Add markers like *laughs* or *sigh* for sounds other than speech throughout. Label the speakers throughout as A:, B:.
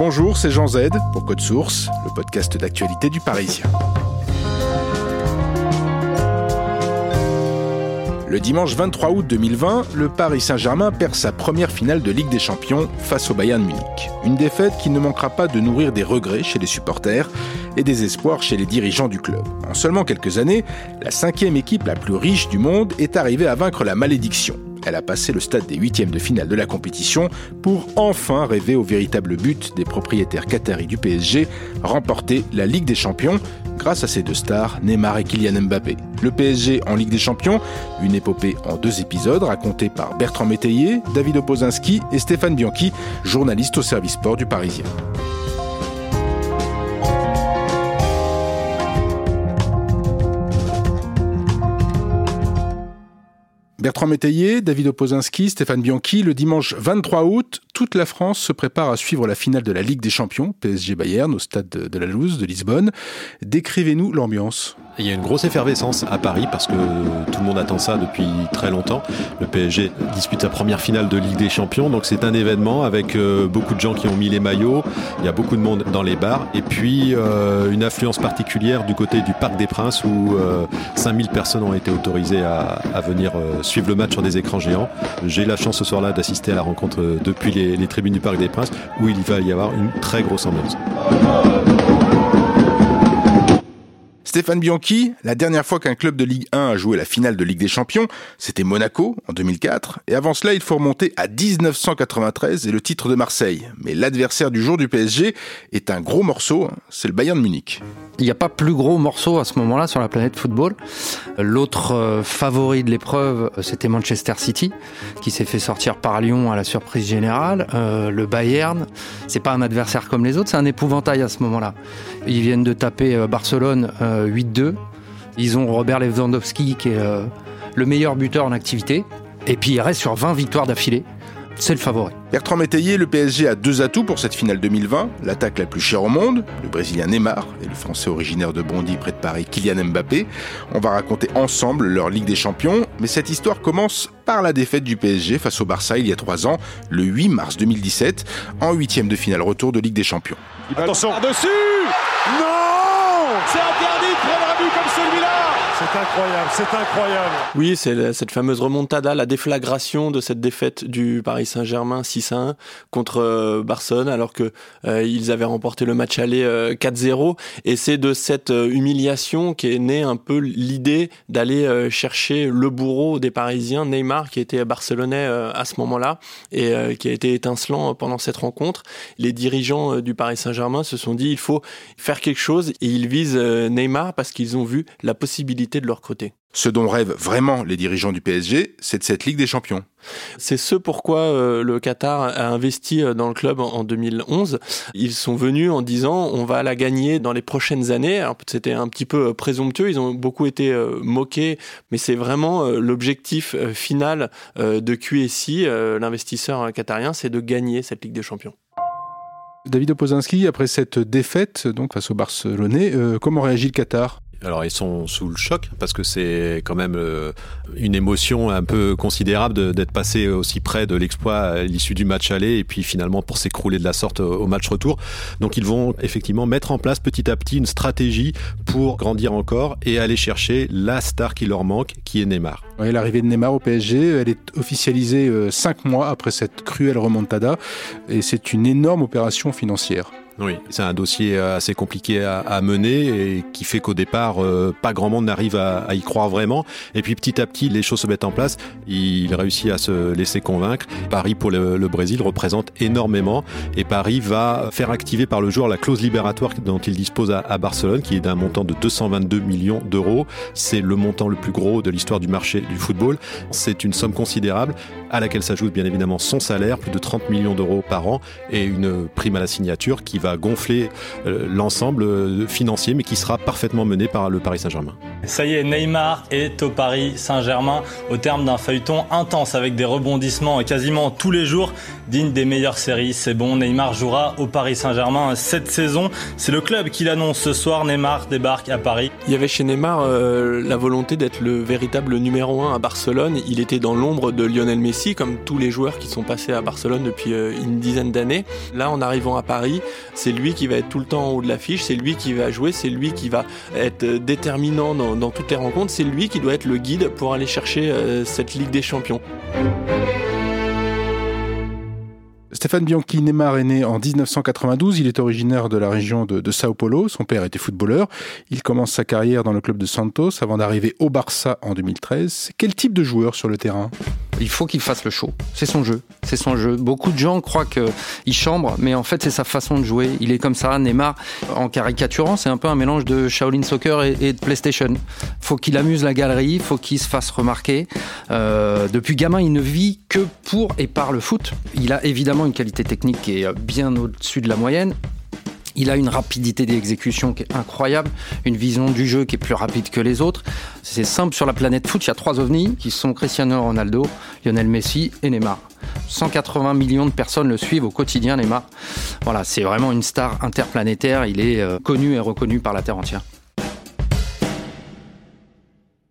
A: Bonjour, c'est Jean Z pour Code Source, le podcast d'actualité du Parisien. Le dimanche 23 août 2020, le Paris Saint-Germain perd sa première finale de Ligue des Champions face au Bayern Munich. Une défaite qui ne manquera pas de nourrir des regrets chez les supporters et des espoirs chez les dirigeants du club. En seulement quelques années, la cinquième équipe la plus riche du monde est arrivée à vaincre la malédiction. Elle a passé le stade des huitièmes de finale de la compétition pour enfin rêver au véritable but des propriétaires qataris du PSG, remporter la Ligue des Champions grâce à ces deux stars, Neymar et Kylian Mbappé. Le PSG en Ligue des Champions, une épopée en deux épisodes racontée par Bertrand Métayer, David Opozinski et Stéphane Bianchi, journaliste au service sport du Parisien. Bertrand Métayer, David Opozinski, Stéphane Bianchi, le dimanche 23 août, toute la France se prépare à suivre la finale de la Ligue des Champions, PSG Bayern, au stade de la Louse de Lisbonne. Décrivez-nous l'ambiance.
B: Il y a une grosse effervescence à Paris parce que tout le monde attend ça depuis très longtemps. Le PSG dispute sa première finale de Ligue des Champions, donc c'est un événement avec euh, beaucoup de gens qui ont mis les maillots. Il y a beaucoup de monde dans les bars et puis euh, une affluence particulière du côté du Parc des Princes où 5000 euh, personnes ont été autorisées à, venir suivre le match sur des écrans géants. J'ai la chance ce soir-là d'assister à la rencontre depuis les, les tribunes du Parc des Princes où il va y avoir une très grosse ambiance.
A: Stéphane Bianchi, la dernière fois qu'un club de Ligue 1 a joué la finale de Ligue des Champions, c'était Monaco en 2004, et avant cela il faut remonter à 1993 et le titre de Marseille. Mais l'adversaire du jour du PSG est un gros morceau, hein, c'est le Bayern de Munich.
C: Il n'y a pas plus gros morceau à ce moment-là sur la planète football. L'autre euh, favori de l'épreuve, euh, c'était Manchester City, qui s'est fait sortir par Lyon à la surprise générale. Euh, le Bayern, c'est pas un adversaire comme les autres, c'est un épouvantail à ce moment-là. Ils viennent de taper Barcelone 8-2. Ils ont Robert Lewandowski qui est euh, le meilleur buteur en activité. Et puis il reste sur 20 victoires d'affilée. C'est le favori.
A: Bertrand Métayer, le PSG a deux atouts pour cette finale 2020. L'attaque la plus chère au monde, le Brésilien Neymar, et le Français originaire de Bondy près de Paris, Kylian Mbappé. On va raconter ensemble leur Ligue des Champions, mais cette histoire commence par la défaite du PSG face au Barça il y a trois ans, le 8 mars 2017, en huitième de finale retour de Ligue des Champions.
D: Attention, dessus Non C'est interdit de prendre un but comme celui-là c'est incroyable, c'est incroyable.
E: Oui, c'est cette fameuse remontada, la déflagration de cette défaite du Paris Saint-Germain 6 1 contre euh, Barcelone, alors que euh, ils avaient remporté le match aller 4-0. Euh, Et c'est de cette humiliation qu'est née un peu l'idée d'aller chercher le bourreau des Parisiens, Neymar, qui était barcelonais à ce moment-là et qui a été étincelant pendant cette rencontre. Les dirigeants du Paris Saint-Germain se sont dit il faut faire quelque chose et ils visent Neymar parce qu'ils ont vu la possibilité de leur côté.
A: Ce dont rêvent vraiment les dirigeants du PSG, c'est de cette Ligue des Champions.
E: C'est ce pourquoi euh, le Qatar a investi euh, dans le club en, 2011. Ils sont venus en disant on va la gagner dans les prochaines années. C'était un petit peu euh, présomptueux, ils ont beaucoup été moqués, mais c'est vraiment l'objectif final de QSI, l'investisseur qatarien, c'est de gagner cette Ligue des Champions.
A: David Opozinski, après cette défaite donc face au Barcelonais, comment réagit le Qatar?
B: Alors ils sont sous le choc parce que c'est quand même euh, une émotion un peu considérable d'être passé aussi près de l'exploit à l'issue du match aller et puis finalement pour s'écrouler de la sorte au match retour. Donc ils vont effectivement mettre en place petit à petit une stratégie pour grandir encore et aller chercher la star qui leur manque, qui est Neymar.
A: L'arrivée de Neymar au PSG, elle est officialisée euh, cinq mois après cette cruelle remontada et c'est une énorme opération financière.
B: Oui, c'est un dossier euh, assez compliqué à, mener et qui fait qu'au départ, euh, pas grand monde n'arrive à, y croire vraiment. Et puis petit à petit, les choses se mettent en place. Il réussit à se laisser convaincre. Paris pour le, Brésil représente énormément et Paris va faire activer par le joueur la clause libératoire dont il dispose à, Barcelone, qui est d'un montant de 222 millions d'euros. C'est le montant le plus gros de l'histoire du marché du football. C'est une somme considérable à laquelle s'ajoute bien évidemment son salaire, plus de 30 millions d'euros par an et une prime à la signature qui va gonfler euh, l'ensemble euh, financier, mais qui sera parfaitement mené par le Paris Saint-Germain.
F: Ça y est, Neymar est au Paris Saint-Germain au terme d'un feuilleton intense avec des rebondissements quasiment tous les jours, digne des meilleures séries. C'est bon, Neymar jouera au Paris Saint-Germain cette saison. C'est le club qui l'annonce ce soir. Neymar débarque à Paris.
E: Il y avait chez Neymar euh, la volonté d'être le véritable numéro 1 à Barcelone. Il était dans l'ombre de Lionel Messi, comme tous les joueurs qui sont passés à Barcelone depuis une dizaine d'années. Là, en arrivant à Paris, c'est lui qui va être tout le temps en haut de l'affiche, c'est lui qui va jouer, c'est lui qui va être déterminant dans, toutes les rencontres, c'est lui qui doit être le guide pour aller chercher euh, cette Ligue des Champions.
A: Stéphane Bianchi Neymar est né en 1992. Il est originaire de la région de, de, Sao Paulo. Son père était footballeur. Il commence sa carrière dans le club de Santos avant d'arriver au Barça en 2013. Quel type de joueur sur le terrain?
C: Il faut qu'il fasse le show. C'est son jeu. C'est son jeu. Beaucoup de gens croient qu'il chambre, mais en fait, c'est sa façon de jouer. Il est comme ça. Neymar, en caricaturant, c'est un peu un mélange de Shaolin Soccer et, de PlayStation. Faut qu'il amuse la galerie, faut qu'il se fasse remarquer. Euh, depuis gamin, il ne vit que pour et par le foot. Il a évidemment une qualité technique qui est bien au-dessus de la moyenne. Il a une rapidité d'exécution qui est incroyable, une vision du jeu qui est plus rapide que les autres. C'est simple, sur la planète foot, il y a trois ovnis qui sont Cristiano Ronaldo, Lionel Messi et Neymar. 180 millions de personnes le suivent au quotidien, Neymar. Voilà, c'est vraiment une star interplanétaire. Il est euh, connu et reconnu par la Terre entière.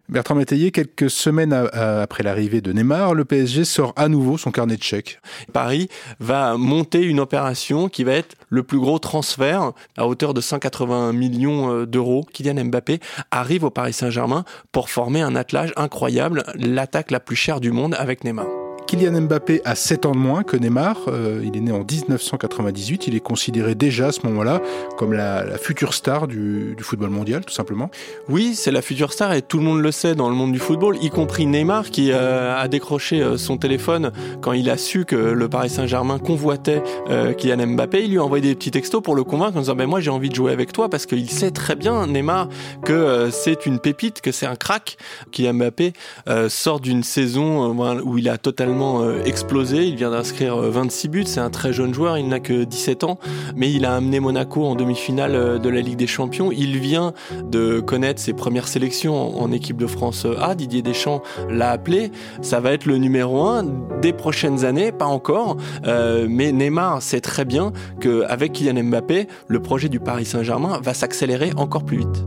A: Bertrand Métayer, quelques semaines après l'arrivée de Neymar, le PSG sort à nouveau son carnet de chèques.
E: Paris va monter une opération qui va être le plus gros transfert à hauteur de 180 millions euh, d'euros. Kylian Mbappé arrive au Paris Saint-Germain pour former un attelage incroyable, l'attaque la plus chère du monde avec Neymar.
A: Kylian Mbappé a 7 ans de moins que Neymar. Euh, il est né en 1998. Il est considéré déjà à ce moment-là comme la, future star du, football mondial, tout simplement.
E: Oui, c'est la future star et tout le monde le sait dans le monde du football, y compris Neymar qui euh, a décroché euh, son téléphone quand il a su que le Paris Saint-Germain convoitait Kylian Mbappé. Il lui a envoyé des petits textos pour le convaincre en disant ben moi j'ai envie de jouer avec toi parce qu'il sait très bien Neymar que c'est une pépite, que c'est un crack. Kylian Mbappé sort d'une saison où il a totalement euh, explosé. Il vient d'inscrire 26 euh, buts. C'est un très jeune joueur. Il n'a que 17 ans, mais il a amené Monaco en demi-finale euh, de la Ligue des Champions. Il vient de connaître ses premières sélections en équipe de France A. Didier Deschamps l'a appelé. Ça va être le numéro 1 des prochaines années, pas encore. mais Neymar sait très bien qu'avec Kylian Mbappé, le projet du Paris Saint-Germain va s'accélérer encore plus vite.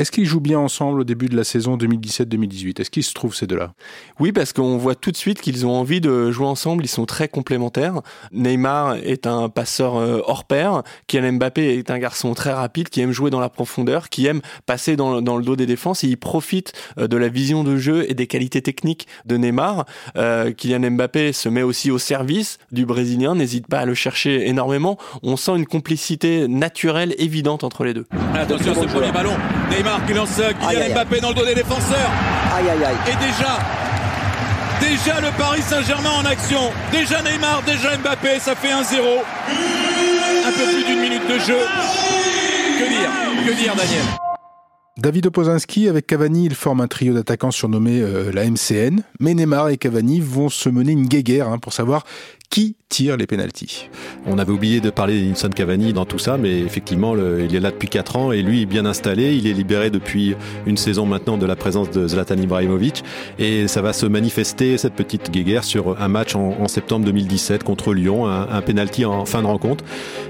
A: Est-ce qu'ils jouent bien ensemble au début de la saison 2017-2018 Est-ce qu'ils se trouvent ces deux-là?
E: Oui, parce qu'on voit tout de suite qu'ils ont envie de jouer ensemble. Ils sont très complémentaires. Neymar est un passeur euh, hors pair. Kylian Mbappé est un garçon très rapide qui aime jouer dans la profondeur, qui aime passer dans, le dos des défenses et il profite euh, de la vision de jeu et des qualités techniques de Neymar. Euh, Kylian Mbappé se met aussi au service du Brésilien, n'hésite pas à le chercher énormément. On sent une complicité naturelle évidente entre les deux.
G: Attention, ce premier ballon. Neymar qui lance Kylian Mbappé dans le dos des défenseurs.
H: Aïe aïe aïe.
G: Et déjà, déjà le Paris Saint-Germain en action. Déjà Neymar, déjà Mbappé, ça fait 1-0. Un peu plus d'une minute de jeu. Que dire Que dire Daniel?
A: David Opozinski avec Cavani, il forme un trio d'attaquants surnommé euh, la MCN. Mais Neymar et Cavani vont se mener une guéguerre hein, pour savoir qui tire les pénalties.
B: On avait oublié de parler d'Inson Cavani dans tout ça, mais effectivement, il est là depuis 4 ans et lui est bien installé. Il est libéré depuis une saison maintenant de la présence de Zlatan Ibrahimovic et ça va se manifester cette petite guéguerre sur un match en, septembre 2017 contre Lyon, un, un penalty en fin de rencontre.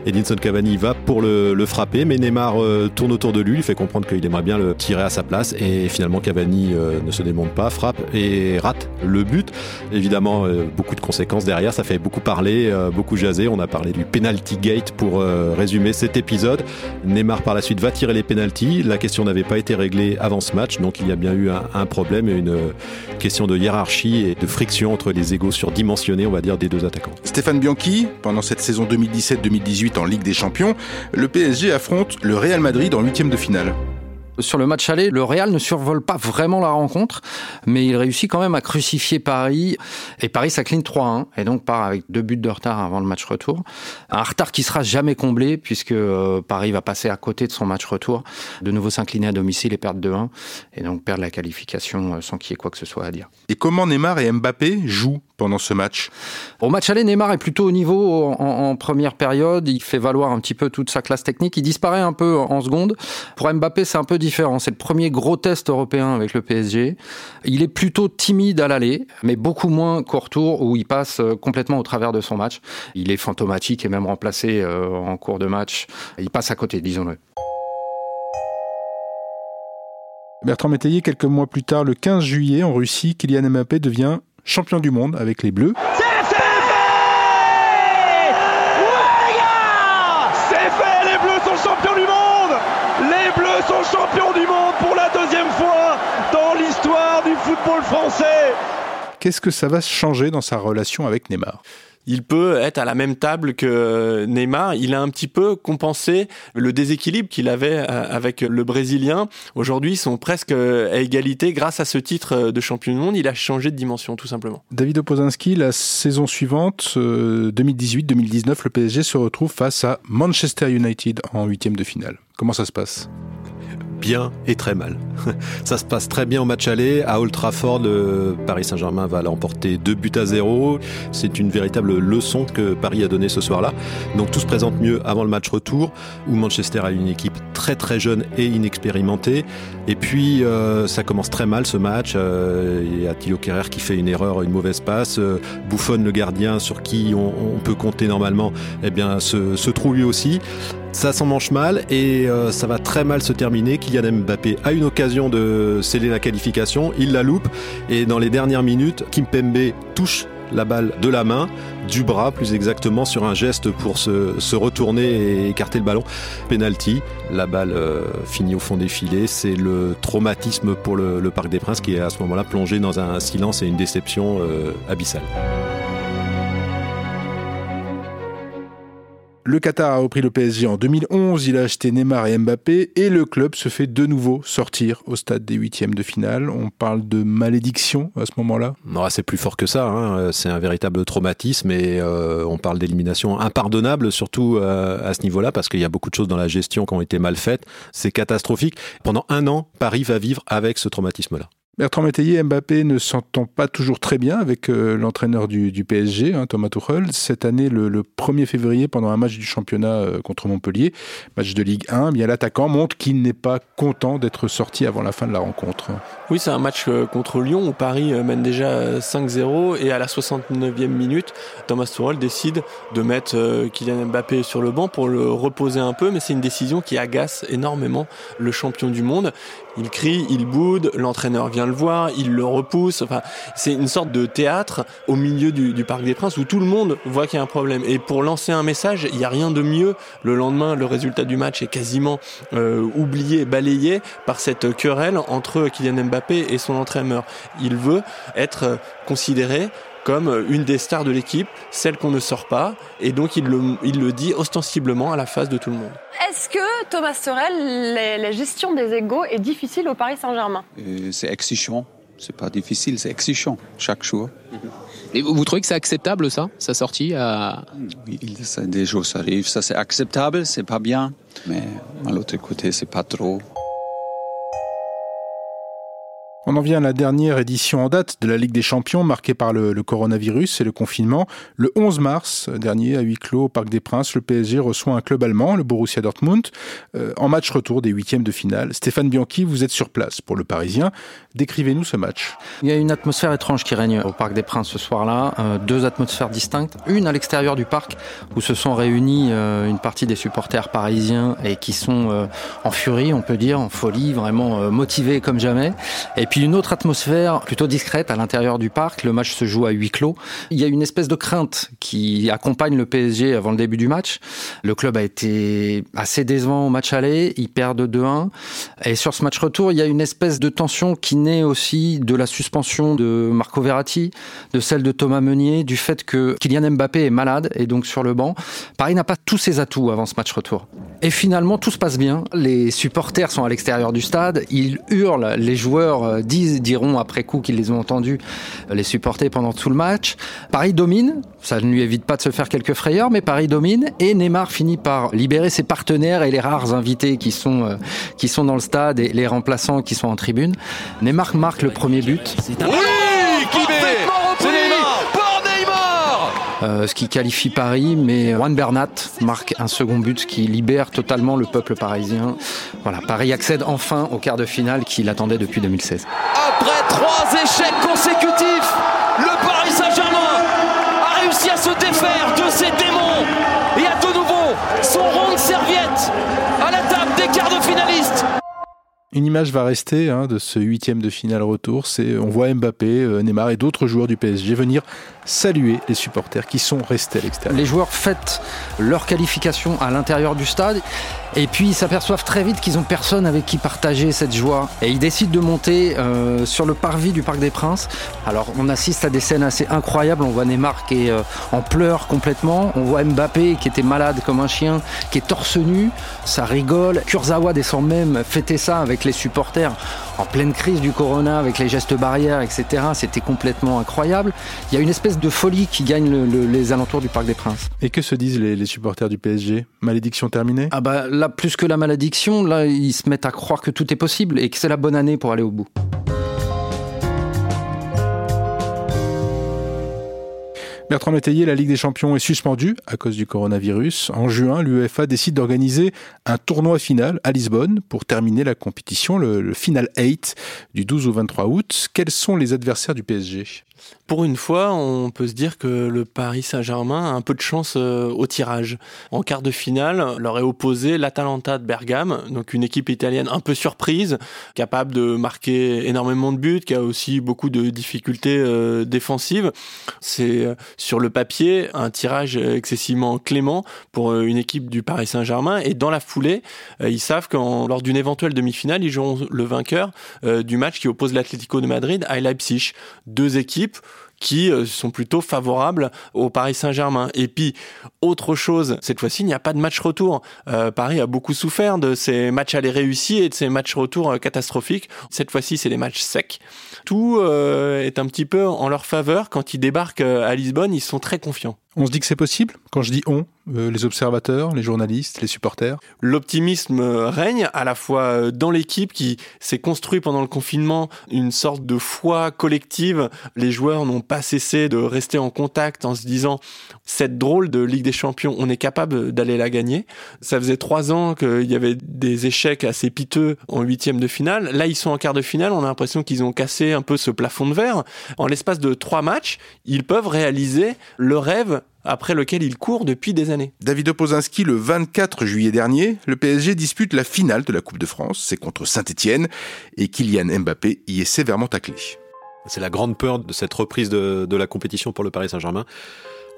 B: Edinson Cavani va pour le, frapper, mais Neymar euh, tourne autour de lui, lui fait comprendre qu'il aimerait bien le tirer à sa place et finalement Cavani euh, ne se démonte pas, frappe et rate le but. Évidemment, euh, beaucoup de conséquences derrière, ça fait beaucoup parler, beaucoup jaser. On a parlé du penalty gate pour résumer cet épisode. Neymar par la suite va tirer les penalties. La question n'avait pas été réglée avant ce match, donc il y a bien eu un, un problème et une question de hiérarchie et de friction entre les égaux surdimensionnés, on va dire, des deux attaquants.
A: Stéphane Bianchi, pendant cette saison 2017-2018 en Ligue des Champions, le PSG affronte le Real Madrid en huitième de finale.
C: Sur le match aller, le Real ne survole pas vraiment la rencontre, mais il réussit quand même à crucifier Paris. Et Paris s'incline 3-1 et donc part avec deux buts de retard avant le match retour. Un retard qui sera jamais comblé puisque euh, Paris va passer à côté de son match retour, de nouveau s'incliner à domicile et perdre 2-1 et donc perdre la qualification euh, sans qu'il y ait quoi que ce soit à dire.
A: Et comment Neymar et Mbappé jouent? Pendant ce match
C: Au match aller, Neymar est plutôt au niveau en, en, première période. Il fait valoir un petit peu toute sa classe technique. Il disparaît un peu en seconde. Pour Mbappé, c'est un peu différent. C'est le premier gros test européen avec le PSG. Il est plutôt timide à l'aller, mais beaucoup moins qu'au retour où il passe euh, complètement au travers de son match. Il est fantomatique et même remplacé euh, en cours de match. Il passe à côté, disons-le.
A: Bertrand Métayer, quelques mois plus tard, le 15 juillet, en Russie, Kylian Mbappé devient champion du monde avec les Bleus.
H: C'est fait Ouais, les gars C'est fait Les Bleus sont champions du monde Les Bleus sont champions du monde pour la deuxième fois dans l'histoire du football français
A: Qu'est-ce que ça va changer dans sa relation avec Neymar?
E: Il peut être à la même table que Neymar. Il a un petit peu compensé le déséquilibre qu'il avait euh, avec le Brésilien. Aujourd'hui, ils sont presque à égalité. Grâce à ce titre de champion du monde, il a changé de dimension, tout simplement.
A: David Opozinski, la saison suivante, 2018-2019, euh, le PSG se retrouve face à Manchester United en huitième de finale. Comment ça se passe?
B: Bien et très mal. *laughs* Ça se passe très bien au match aller. À Old Trafford, Paris Saint-Germain va l'emporter 2 buts à 0. C'est une véritable leçon que Paris a donnée ce soir-là. Donc tout se présente mieux avant le match retour, où Manchester a une équipe très très jeune et inexpérimentée. Et puis euh, ça commence très mal ce match. Euh, il y a Thilo Kerrer qui fait une erreur, une mauvaise passe. Euh, Bouffon, le gardien sur qui on, peut compter normalement, eh bien se trouve lui aussi. Ça s'en mange mal et euh, ça va très mal se terminer. Kylian Mbappé a une occasion de sceller la qualification, il la loupe et dans les dernières minutes, Kim Pembe touche la balle de la main, du bras plus exactement, sur un geste pour se, retourner et écarter le ballon. Penalty, la balle euh, finit au fond des filets. C'est le traumatisme pour le, Parc des Princes qui est à ce moment-là plongé dans un silence et une déception euh, abyssale.
A: Le Qatar a repris le PSG en 2011, il a acheté Neymar et Mbappé et le club se fait de nouveau sortir au stade des huitièmes de finale. On parle de malédiction à ce moment-là?
B: Non, c'est plus fort que ça. Hein. C'est un véritable traumatisme et euh, on parle d'élimination impardonnable, surtout euh, à ce niveau-là, parce qu'il y a beaucoup de choses dans la gestion qui ont été mal faites. C'est catastrophique. Pendant un an, Paris va vivre avec ce traumatisme-là.
A: Bertrand Métayer, Mbappé ne s'entend pas toujours très bien avec euh, l'entraîneur du, PSG, hein, Thomas Tuchel. Cette année, le, 1er février, pendant un match du championnat euh, contre Montpellier, match de Ligue 1, bien l'attaquant montre qu'il n'est pas content d'être sorti avant la fin de la rencontre.
E: Oui, c'est un match euh, contre Lyon où Paris mène déjà 5-0 et à la 69e minute, Thomas Tuchel décide de mettre Kylian Mbappé sur le banc pour le reposer un peu, mais c'est une décision qui agace énormément le champion du monde. Il crie, il boude, l'entraîneur vient le voir, il le repousse. Enfin, c'est une sorte de théâtre au milieu du, Parc des Princes où tout le monde voit qu'il y a un problème. Et pour lancer un message, il n'y a rien de mieux. Le lendemain, le résultat du match est quasiment euh, oublié, balayé par cette querelle entre Kylian Mbappé et son entraîneur. Il veut être considéré comme une des stars de l'équipe, celle qu'on ne sort pas, et donc il le, il le dit ostensiblement à la face de tout le monde.
I: Est-ce que Thomas Sorel, la gestion des égaux est difficile au Paris Saint-Germain?
J: Euh, C'est exigeant, c'est pas difficile, c'est exigeant chaque jour.
K: Et vous, trouvez que c'est acceptable ça, sa sortie à...
J: Oui, des choses arrivent, ça c'est acceptable, c'est pas bien, mais à l'autre côté c'est pas trop.
A: On en vient à la dernière édition en date de la Ligue des Champions marquée par le, coronavirus et le confinement. Le 11 mars dernier, à huis clos au Parc des Princes, le PSG reçoit un club allemand, le Borussia Dortmund, euh, en match retour des huitièmes de finale. Stéphane Bianchi, vous êtes sur place pour le Parisien. Décrivez-nous ce match.
C: Il y a une atmosphère étrange qui règne au Parc des Princes ce soir-là. Euh, deux atmosphères distinctes. Une à l'extérieur du parc où se sont réunis euh, une partie des supporters parisiens et qui sont en furie, on peut dire, en folie, vraiment motivés comme jamais. Et puis une autre atmosphère plutôt discrète à l'intérieur du parc. Le match se joue à huis clos. Il y a une espèce de crainte qui accompagne le PSG avant le début du match. Le club a été assez décevant au match aller. Il perd de 2-1. Et sur ce match retour, il y a une espèce de tension qui naît aussi de la suspension de Marco Verratti, de celle de Thomas Meunier, du fait que Kylian Mbappé est malade et donc sur le banc. Paris n'a pas tous ses atouts avant ce match retour. Et finalement, tout se passe bien. Les supporters sont à l'extérieur du stade. Ils hurlent. Les joueurs diront après coup qu'ils les ont entendus les supporter pendant tout le match. Paris domine. Ça ne lui évite pas de se faire quelques frayeurs, mais Paris domine. Et Neymar finit par libérer ses partenaires et les rares invités qui sont, euh, qui sont dans le stade et les remplaçants qui sont en tribune. Neymar marque le premier but.
G: Oui, qui
C: euh, ce qui qualifie Paris, mais Juan Bernat marque un second but qui libère totalement le peuple parisien. Voilà, Paris accède enfin au quart de finale qu'il attendait depuis 2016.
L: Après trois échecs consécutifs, le Paris Saint-Germain a réussi à se défaire de ses démons et a de nouveau son rond de serviette à la table des quarts de finalistes.
A: Une image va rester hein, de ce huitième de finale retour. C'est on voit Mbappé, euh, Neymar et d'autres joueurs du PSG venir saluer les supporters qui sont restés à l'extérieur.
C: Les joueurs fêtent leur qualification à l'intérieur du stade et puis ils s'aperçoivent très vite qu'ils ont personne avec qui partager cette joie et ils décident de monter euh, sur le parvis du Parc des Princes. Alors on assiste à des scènes assez incroyables. On voit Neymar qui est euh, en pleurs complètement. On voit Mbappé qui était malade comme un chien, qui est torse nu. Ça rigole. Kurzawa descend même fêter ça avec les supporters en pleine crise du corona avec les gestes barrières, etc. C'était complètement incroyable. Il y a une espèce de folie qui gagne les alentours du Parc des Princes.
A: Et que se disent les, supporters du PSG Malédiction terminée?
C: Ah bah là, plus que la malédiction, là, ils se mettent à croire que tout est possible et que c'est la bonne année pour aller au bout.
A: Bertrand Métayer, la Ligue des Champions est suspendue à cause du coronavirus. En juin, l'UEFA décide d'organiser un tournoi final à Lisbonne pour terminer la compétition, le, le Final 8 du 12 au 23 août. Quels sont les adversaires du PSG
E: pour une fois, on peut se dire que le Paris Saint-Germain a un peu de chance euh, au tirage. En quart de finale, leur est opposé l'Atalanta de Bergame, donc une équipe italienne un peu surprise, capable de marquer énormément de buts, qui a aussi beaucoup de difficultés euh, défensives. C'est euh, sur le papier un tirage excessivement clément pour une équipe du Paris Saint-Germain et dans la foulée, ils savent que lors d'une éventuelle demi-finale, ils joueront le vainqueur du match qui oppose l'Atlético de Madrid à Leipzig. Deux équipes qui euh, sont plutôt favorables au Paris Saint-Germain. Et puis, autre chose, cette fois-ci, il n'y a pas de match retour. Euh, Paris a beaucoup souffert de ces matchs aller réussis et de ces matchs retour euh, catastrophiques. Cette fois-ci, c'est des matchs secs. Tout est un petit peu en leur faveur. Quand ils débarquent à Lisbonne, ils sont très confiants.
A: On se dit que c'est possible Quand je dis on, euh, les observateurs, les journalistes, les supporters?
E: L'optimisme règne à la fois euh, dans l'équipe qui s'est construit pendant le confinement une sorte de foi collective. Les joueurs n'ont pas cessé de rester en contact en se disant cette drôle de Ligue des Champions, on est capable d'aller la gagner. Ça faisait trois ans qu'il y avait des échecs assez piteux en huitième de finale. Là, ils sont en quart de finale. On a l'impression qu'ils ont cassé un peu ce plafond de verre. En l'espace de trois matchs, ils peuvent réaliser le rêve après lequel il court depuis des années.
A: David Opozinski, le 24 juillet dernier, le PSG dispute la finale de la Coupe de France. C'est contre Saint-Etienne et Kylian Mbappé y est sévèrement taclé.
B: C'est la grande peur de cette reprise de, de la compétition pour le Paris Saint-Germain.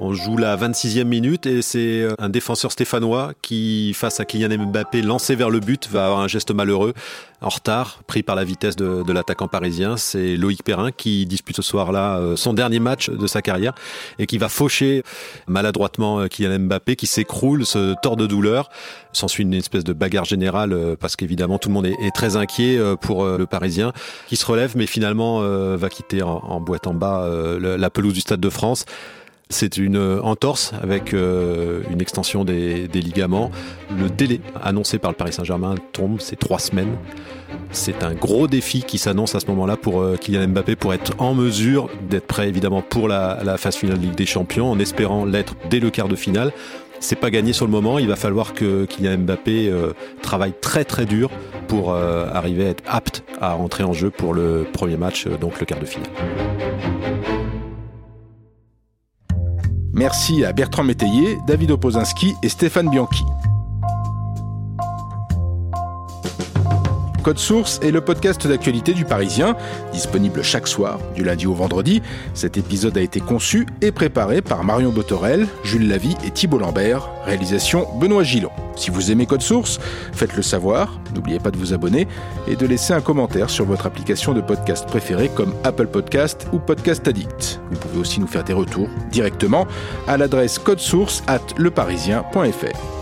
B: On joue la 26e minute et c'est euh, un défenseur stéphanois qui, face à Kylian Mbappé, lancé vers le but, va avoir un geste malheureux, en retard, pris par la vitesse de, l'attaquant parisien. C'est Loïc Perrin qui dispute ce soir-là euh, son dernier match de sa carrière et qui va faucher maladroitement euh, Kylian Mbappé qui s'écroule, se tord de douleur. S'ensuit une espèce de bagarre générale parce qu'évidemment tout le monde est, très inquiet pour le Parisien qui se relève mais finalement va quitter en, boîte en bas la pelouse du Stade de France. C'est une entorse avec une extension des, ligaments. Le délai annoncé par le Paris Saint-Germain tombe, c'est trois semaines. C'est un gros défi qui s'annonce à ce moment-là pour Kylian Mbappé pour être en mesure d'être prêt évidemment pour la, phase finale de Ligue des Champions en espérant l'être dès le quart de finale c'est pas gagné sur le moment. Il va falloir que Kylian Mbappé euh, travaille très très dur pour euh, arriver à être apte à rentrer en jeu pour le premier match, euh, donc le quart de finale.
A: Merci à Bertrand Métayer, David Opozinski et Stéphane Bianchi. Code Source est le podcast d'actualité du Parisien, disponible chaque soir, du lundi au vendredi. Cet épisode a été conçu et préparé par Marion Botorel, Jules Lavie et Thibault Lambert. Réalisation Benoît Gillon. Si vous aimez Code Source, faites-le savoir. N'oubliez pas de vous abonner et de laisser un commentaire sur votre application de podcast préférée comme Apple Podcast ou Podcast Addict. Vous pouvez aussi nous faire des retours directement à l'adresse codesource at leparisien.fr.